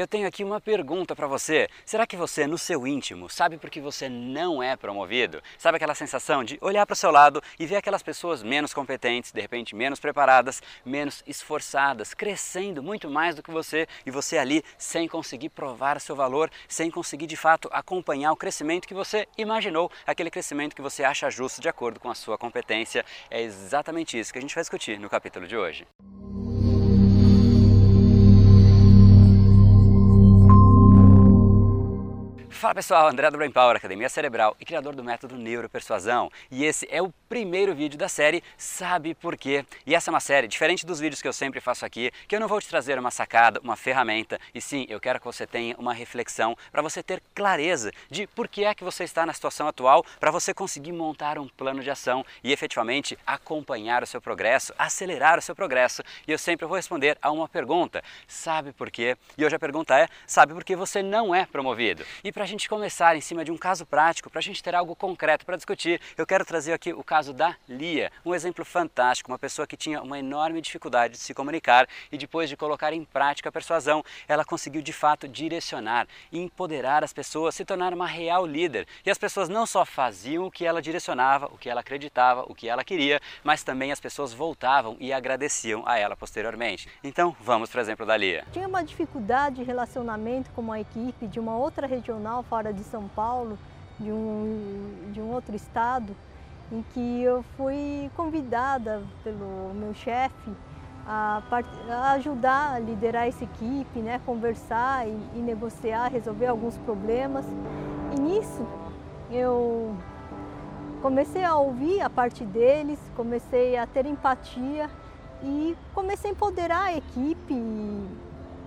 eu tenho aqui uma pergunta para você. Será que você, no seu íntimo, sabe por que você não é promovido? Sabe aquela sensação de olhar para o seu lado e ver aquelas pessoas menos competentes, de repente menos preparadas, menos esforçadas, crescendo muito mais do que você e você ali sem conseguir provar seu valor, sem conseguir de fato acompanhar o crescimento que você imaginou, aquele crescimento que você acha justo de acordo com a sua competência? É exatamente isso que a gente vai discutir no capítulo de hoje. Fala pessoal, André do Brain Power, Academia Cerebral e criador do método Neuropersuasão. E esse é o primeiro vídeo da série Sabe Por Quê? E essa é uma série, diferente dos vídeos que eu sempre faço aqui, que eu não vou te trazer uma sacada, uma ferramenta, e sim, eu quero que você tenha uma reflexão para você ter clareza de por que é que você está na situação atual, para você conseguir montar um plano de ação e efetivamente acompanhar o seu progresso, acelerar o seu progresso. E eu sempre vou responder a uma pergunta, sabe por quê? E hoje a pergunta é, sabe por que você não é promovido? E para gente começar em cima de um caso prático, para a gente ter algo concreto para discutir, eu quero trazer aqui o caso da Lia, um exemplo fantástico, uma pessoa que tinha uma enorme dificuldade de se comunicar e depois de colocar em prática a persuasão, ela conseguiu de fato direcionar e empoderar as pessoas, se tornar uma real líder. E as pessoas não só faziam o que ela direcionava, o que ela acreditava, o que ela queria, mas também as pessoas voltavam e agradeciam a ela posteriormente. Então, vamos para o exemplo da Lia. Tinha uma dificuldade de relacionamento com uma equipe de uma outra regional fora de São Paulo, de um, de um outro estado, em que eu fui convidada pelo meu chefe a, a, ajudar a liderar essa equipe, né, conversar e, e negociar, resolver alguns problemas. E nisso eu comecei a ouvir a parte deles, comecei a ter empatia e comecei a empoderar a equipe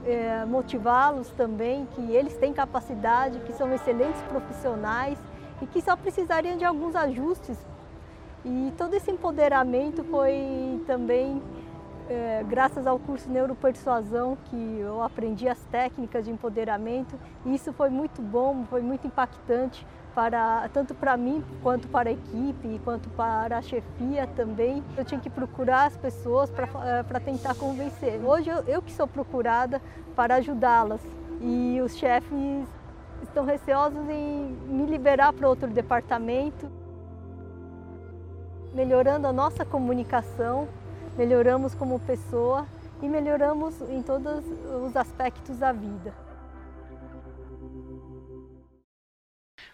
é, motivá-los também, que eles têm capacidade, que são excelentes profissionais e que só precisariam de alguns ajustes. E todo esse empoderamento foi também é, graças ao curso Neuropersuasão que eu aprendi as técnicas de empoderamento e isso foi muito bom, foi muito impactante para tanto para mim quanto para a equipe, quanto para a chefia também. Eu tinha que procurar as pessoas para eh, tentar convencer. Hoje eu, eu que sou procurada para ajudá-las e os chefes estão receosos em me liberar para outro departamento. Melhorando a nossa comunicação, melhoramos como pessoa e melhoramos em todos os aspectos da vida.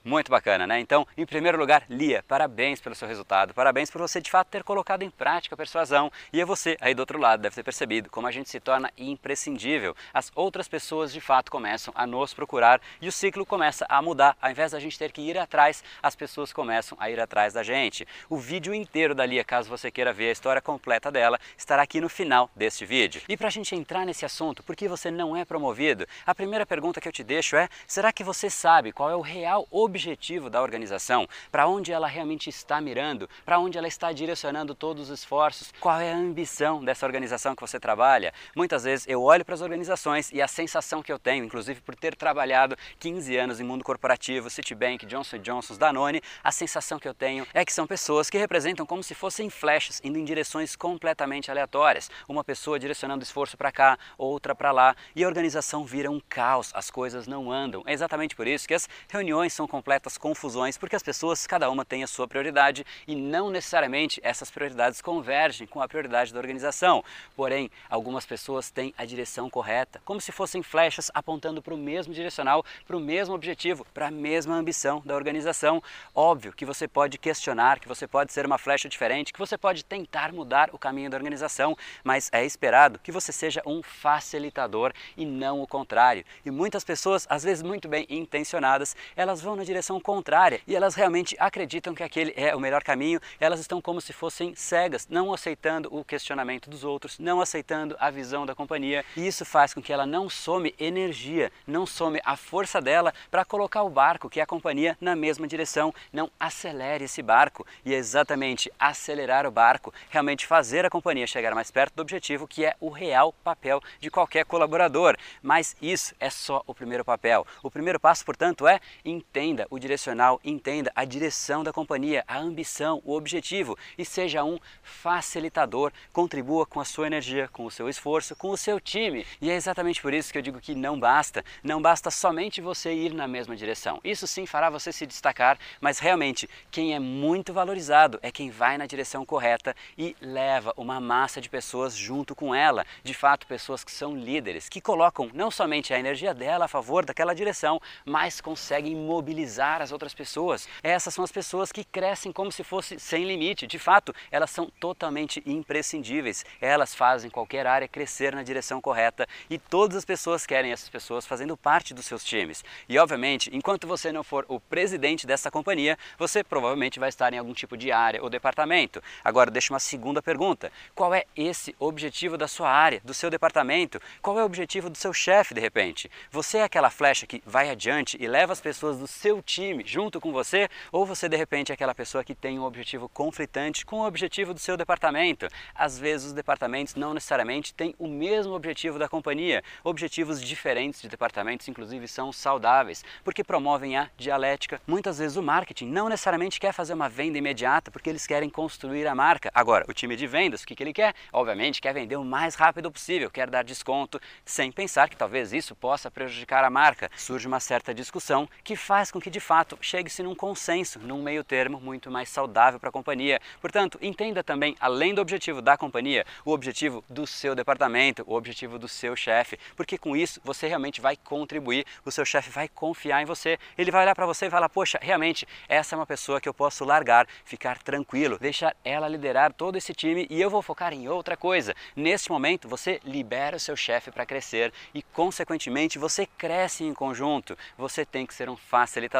Muito bacana, né? Então, em primeiro lugar, Lia, parabéns pelo seu resultado, parabéns por você de fato ter colocado em prática a persuasão. E é você aí do outro lado deve ter percebido como a gente se torna imprescindível. As outras pessoas de fato começam a nos procurar e o ciclo começa a mudar. Ao invés da gente ter que ir atrás, as pessoas começam a ir atrás da gente. O vídeo inteiro da Lia, caso você queira ver a história completa dela, estará aqui no final deste vídeo. E para a gente entrar nesse assunto, por que você não é promovido? A primeira pergunta que eu te deixo é: será que você sabe qual é o real objetivo? Objetivo da organização, para onde ela realmente está mirando, para onde ela está direcionando todos os esforços, qual é a ambição dessa organização que você trabalha. Muitas vezes eu olho para as organizações e a sensação que eu tenho, inclusive por ter trabalhado 15 anos em mundo corporativo, Citibank, Johnson Johnson, Danone, a sensação que eu tenho é que são pessoas que representam como se fossem flechas indo em direções completamente aleatórias. Uma pessoa direcionando esforço para cá, outra para lá, e a organização vira um caos, as coisas não andam. É exatamente por isso que as reuniões são completas confusões, porque as pessoas, cada uma tem a sua prioridade e não necessariamente essas prioridades convergem com a prioridade da organização. Porém, algumas pessoas têm a direção correta, como se fossem flechas apontando para o mesmo direcional, para o mesmo objetivo, para a mesma ambição da organização. Óbvio que você pode questionar, que você pode ser uma flecha diferente, que você pode tentar mudar o caminho da organização, mas é esperado que você seja um facilitador e não o contrário. E muitas pessoas, às vezes muito bem intencionadas, elas vão na direção contrária e elas realmente acreditam que aquele é o melhor caminho, elas estão como se fossem cegas, não aceitando o questionamento dos outros, não aceitando a visão da companhia, e isso faz com que ela não some energia, não some a força dela para colocar o barco, que é a companhia, na mesma direção, não acelere esse barco, e é exatamente acelerar o barco, realmente fazer a companhia chegar mais perto do objetivo, que é o real papel de qualquer colaborador. Mas isso é só o primeiro papel. O primeiro passo, portanto, é entenda entenda o direcional, entenda a direção da companhia, a ambição, o objetivo e seja um facilitador. Contribua com a sua energia, com o seu esforço, com o seu time. E é exatamente por isso que eu digo que não basta, não basta somente você ir na mesma direção. Isso sim fará você se destacar, mas realmente quem é muito valorizado é quem vai na direção correta e leva uma massa de pessoas junto com ela. De fato, pessoas que são líderes, que colocam não somente a energia dela a favor daquela direção, mas conseguem mobilizar as outras pessoas. Essas são as pessoas que crescem como se fosse sem limite. De fato, elas são totalmente imprescindíveis. Elas fazem qualquer área crescer na direção correta e todas as pessoas querem essas pessoas fazendo parte dos seus times. E obviamente, enquanto você não for o presidente dessa companhia, você provavelmente vai estar em algum tipo de área ou departamento. Agora, deixa uma segunda pergunta: qual é esse objetivo da sua área, do seu departamento? Qual é o objetivo do seu chefe de repente? Você é aquela flecha que vai adiante e leva as pessoas do seu time junto com você? Ou você de repente é aquela pessoa que tem um objetivo conflitante com o objetivo do seu departamento? Às vezes os departamentos não necessariamente têm o mesmo objetivo da companhia. Objetivos diferentes de departamentos, inclusive, são saudáveis, porque promovem a dialética. Muitas vezes o marketing não necessariamente quer fazer uma venda imediata, porque eles querem construir a marca. Agora, o time de vendas, o que, que ele quer? Obviamente, quer vender o mais rápido possível, quer dar desconto, sem pensar que talvez isso possa prejudicar a marca. Surge uma certa discussão que faz com que, de fato, chegue-se num consenso, num meio termo muito mais saudável para a companhia. Portanto, entenda também, além do objetivo da companhia, o objetivo do seu departamento, o objetivo do seu chefe, porque com isso você realmente vai contribuir, o seu chefe vai confiar em você, ele vai olhar para você e falar: Poxa, realmente, essa é uma pessoa que eu posso largar, ficar tranquilo, deixar ela liderar todo esse time e eu vou focar em outra coisa. Neste momento, você libera o seu chefe para crescer e, consequentemente, você cresce em conjunto. Você tem que ser um facilitador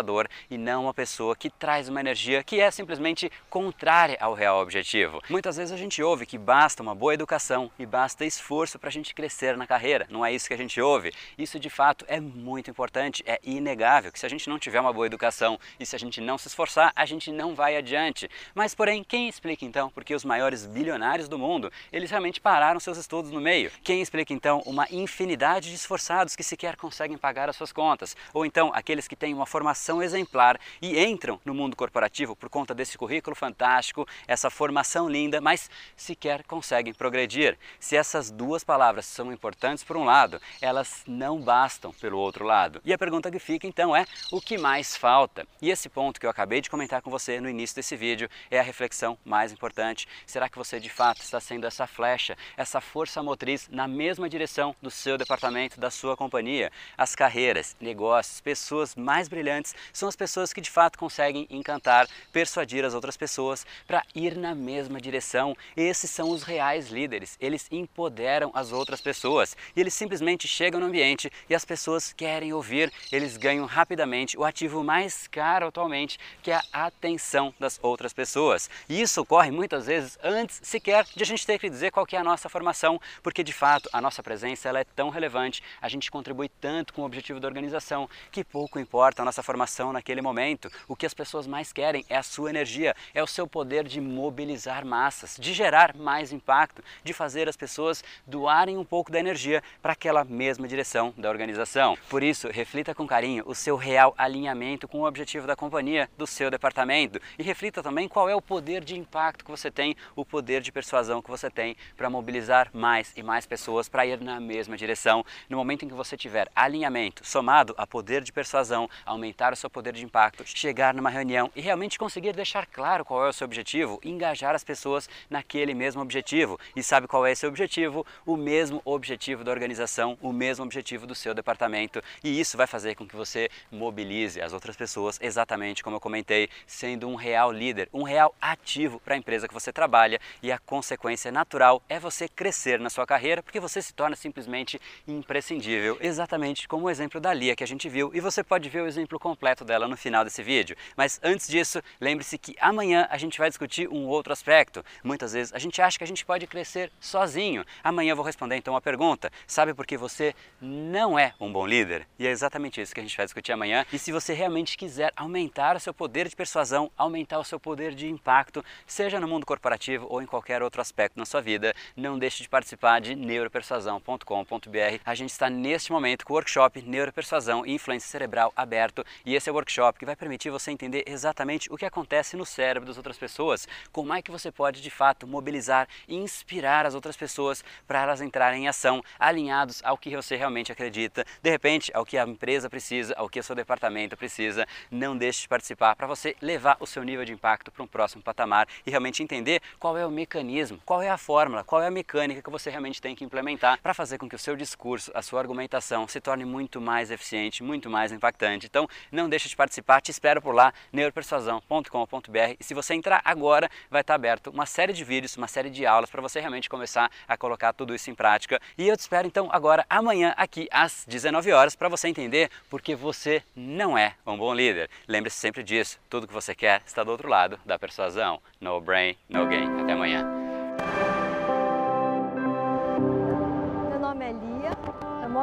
e não uma pessoa que traz uma energia que é simplesmente contrária ao real objetivo. Muitas vezes a gente ouve que basta uma boa educação e basta esforço para a gente crescer na carreira. Não é isso que a gente ouve. Isso de fato é muito importante, é inegável que se a gente não tiver uma boa educação e se a gente não se esforçar, a gente não vai adiante. Mas porém, quem explica então porque os maiores bilionários do mundo, eles realmente pararam seus estudos no meio? Quem explica então uma infinidade de esforçados que sequer conseguem pagar as suas contas? Ou então aqueles que têm uma formação exemplar e entram no mundo corporativo por conta desse currículo fantástico, essa formação linda, mas sequer conseguem progredir. Se essas duas palavras são importantes por um lado, elas não bastam pelo outro lado. E a pergunta que fica então é: o que mais falta? E esse ponto que eu acabei de comentar com você no início desse vídeo é a reflexão mais importante. Será que você de fato está sendo essa flecha, essa força motriz na mesma direção do seu departamento, da sua companhia? As carreiras, negócios, pessoas mais brilhantes são as pessoas que de fato conseguem encantar, persuadir as outras pessoas para ir na mesma direção. Esses são os reais líderes. Eles empoderam as outras pessoas e eles simplesmente chegam no ambiente e as pessoas querem ouvir. Eles ganham rapidamente o ativo mais caro atualmente, que é a atenção das outras pessoas. E isso ocorre muitas vezes antes sequer de a gente ter que dizer qual que é a nossa formação, porque de fato a nossa presença ela é tão relevante, a gente contribui tanto com o objetivo da organização que pouco importa a nossa formação naquele momento. O que as pessoas mais querem é a sua energia, é o seu poder de mobilizar massas, de gerar mais impacto, de fazer as pessoas doarem um pouco da energia para aquela mesma direção da organização. Por isso, reflita com carinho o seu real alinhamento com o objetivo da companhia, do seu departamento e reflita também qual é o poder de impacto que você tem, o poder de persuasão que você tem para mobilizar mais e mais pessoas para ir na mesma direção. No momento em que você tiver alinhamento somado a poder de persuasão, aumentar o seu poder de impacto, chegar numa reunião e realmente conseguir deixar claro qual é o seu objetivo, engajar as pessoas naquele mesmo objetivo. E sabe qual é esse objetivo? O mesmo objetivo da organização, o mesmo objetivo do seu departamento. E isso vai fazer com que você mobilize as outras pessoas, exatamente como eu comentei, sendo um real líder, um real ativo para a empresa que você trabalha. E a consequência natural é você crescer na sua carreira, porque você se torna simplesmente imprescindível, exatamente como o exemplo da Lia que a gente viu. E você pode ver o exemplo completo dela no final desse vídeo. Mas antes disso, lembre-se que amanhã a gente vai discutir um outro aspecto. Muitas vezes a gente acha que a gente pode crescer sozinho. Amanhã eu vou responder então uma pergunta. Sabe por que você não é um bom líder? E é exatamente isso que a gente vai discutir amanhã. E se você realmente quiser aumentar o seu poder de persuasão, aumentar o seu poder de impacto, seja no mundo corporativo ou em qualquer outro aspecto na sua vida, não deixe de participar de neuropersuasão.com.br. A gente está neste momento com o workshop Neuropersuasão e Influência Cerebral aberto E esse é o workshop que vai permitir você entender exatamente o que acontece no cérebro das outras pessoas, como é que você pode de fato mobilizar e inspirar as outras pessoas para elas entrarem em ação, alinhados ao que você realmente acredita, de repente ao que a empresa precisa, ao que o seu departamento precisa. Não deixe de participar para você levar o seu nível de impacto para um próximo patamar e realmente entender qual é o mecanismo, qual é a fórmula, qual é a mecânica que você realmente tem que implementar para fazer com que o seu discurso, a sua argumentação se torne muito mais eficiente, muito mais impactante. Então, deixe de participar, te espero por lá, neuropersuasão.com.br e se você entrar agora, vai estar aberto uma série de vídeos, uma série de aulas para você realmente começar a colocar tudo isso em prática. E eu te espero então agora amanhã aqui às 19 horas para você entender porque você não é um bom líder. Lembre-se sempre disso, tudo que você quer está do outro lado da persuasão. No brain, no gain. Até amanhã.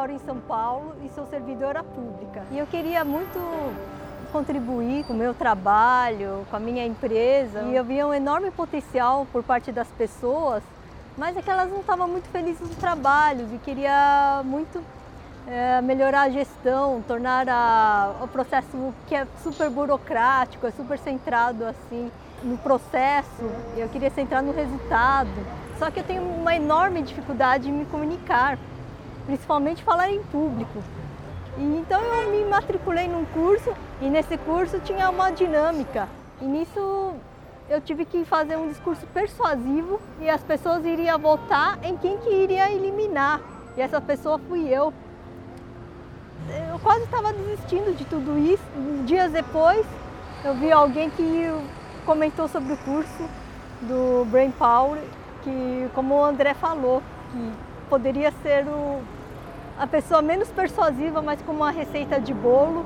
Moro em São Paulo e sou servidora pública. E eu queria muito contribuir com o meu trabalho, com a minha empresa. E eu via um enorme potencial por parte das pessoas, mas é que elas não estavam muito felizes no trabalho e queria muito é, melhorar a gestão, tornar a, o processo que é super burocrático, é super centrado assim no processo. Eu queria centrar no resultado. Só que eu tenho uma enorme dificuldade em me comunicar, principalmente falar em público. E então eu me matriculei num curso e nesse curso tinha uma dinâmica. E nisso eu tive que fazer um discurso persuasivo e as pessoas iriam votar em quem que iria eliminar. E essa pessoa fui eu. Eu quase estava desistindo de tudo isso. Dias depois, eu vi alguém que comentou sobre o curso do Brain Power, que como o André falou, que poderia ser o, a pessoa menos persuasiva, mas com uma receita de bolo,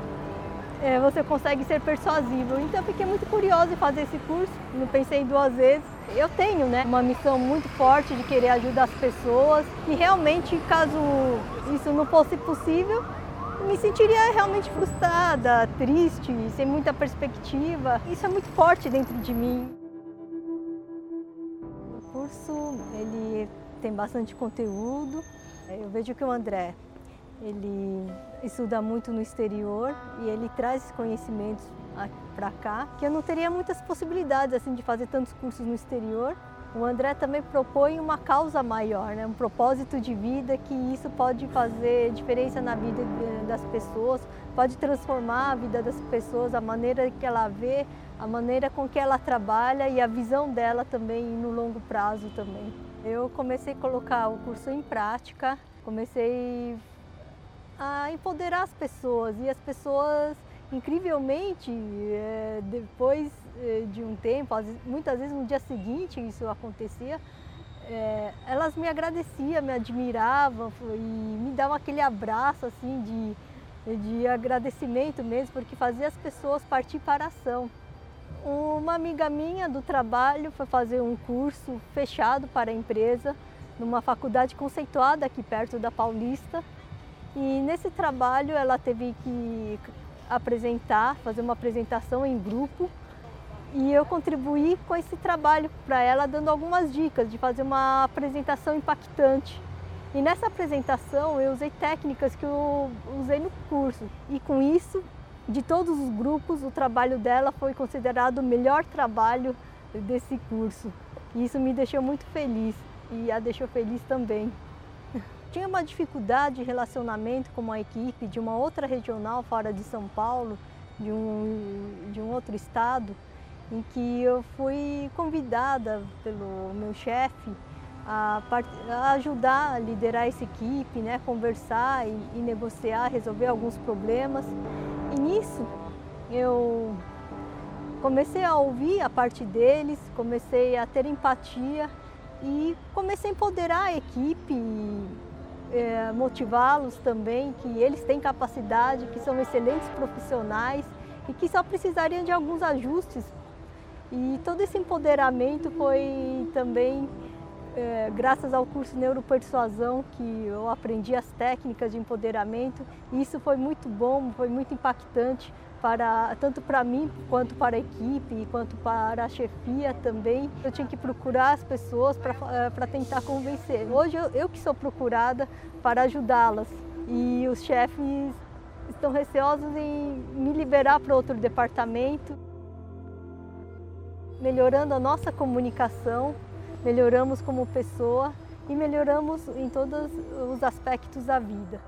é, você consegue ser persuasivo. Então eu fiquei muito curiosa em fazer esse curso, não pensei duas vezes. Eu tenho né, uma missão muito forte de querer ajudar as pessoas e realmente, caso isso não fosse possível, me sentiria realmente frustrada, triste, sem muita perspectiva. Isso é muito forte dentro de mim. O curso ele tem bastante conteúdo, eu vejo que o André, ele estuda muito no exterior e ele traz conhecimentos para cá, que eu não teria muitas possibilidades assim de fazer tantos cursos no exterior. O André também propõe uma causa maior, né? um propósito de vida que isso pode fazer diferença na vida das pessoas, pode transformar a vida das pessoas, a maneira que ela vê, a maneira com que ela trabalha e a visão dela também no longo prazo também. Eu comecei a colocar o curso em prática, comecei a empoderar as pessoas e as pessoas, incrivelmente, é, depois é, de um tempo, muitas vezes no dia seguinte isso acontecia, é, elas me agradeciam, me admiravam e me davam aquele abraço assim de, de agradecimento mesmo, porque fazia as pessoas partir para a ação. Uma amiga minha do trabalho foi fazer um curso fechado para a empresa, numa faculdade conceituada aqui perto da Paulista. E nesse trabalho ela teve que apresentar, fazer uma apresentação em grupo. E eu contribuí com esse trabalho para ela, dando algumas dicas de fazer uma apresentação impactante. E nessa apresentação eu usei técnicas que eu usei no curso. E com isso de todos os grupos, o trabalho dela foi considerado o melhor trabalho desse curso. E isso me deixou muito feliz e a deixou feliz também. Tinha uma dificuldade de relacionamento com uma equipe de uma outra regional fora de São Paulo, de um, de um outro estado, em que eu fui convidada pelo meu chefe a, a, ajudar a liderar essa equipe, né, conversar e, e negociar, resolver alguns problemas. Nisso eu comecei a ouvir a parte deles, comecei a ter empatia e comecei a empoderar a equipe, é, motivá-los também, que eles têm capacidade, que são excelentes profissionais e que só precisariam de alguns ajustes. E todo esse empoderamento foi também é, graças ao curso Neuropersuasão, que eu aprendi as técnicas de empoderamento, e isso foi muito bom, foi muito impactante para tanto para mim quanto para a equipe, quanto para a chefia também. Eu tinha que procurar as pessoas para é, tentar convencer. Hoje eu, eu que sou procurada para ajudá-las e os chefes estão receosos em me liberar para outro departamento. Melhorando a nossa comunicação, melhoramos como pessoa e melhoramos em todos os aspectos da vida.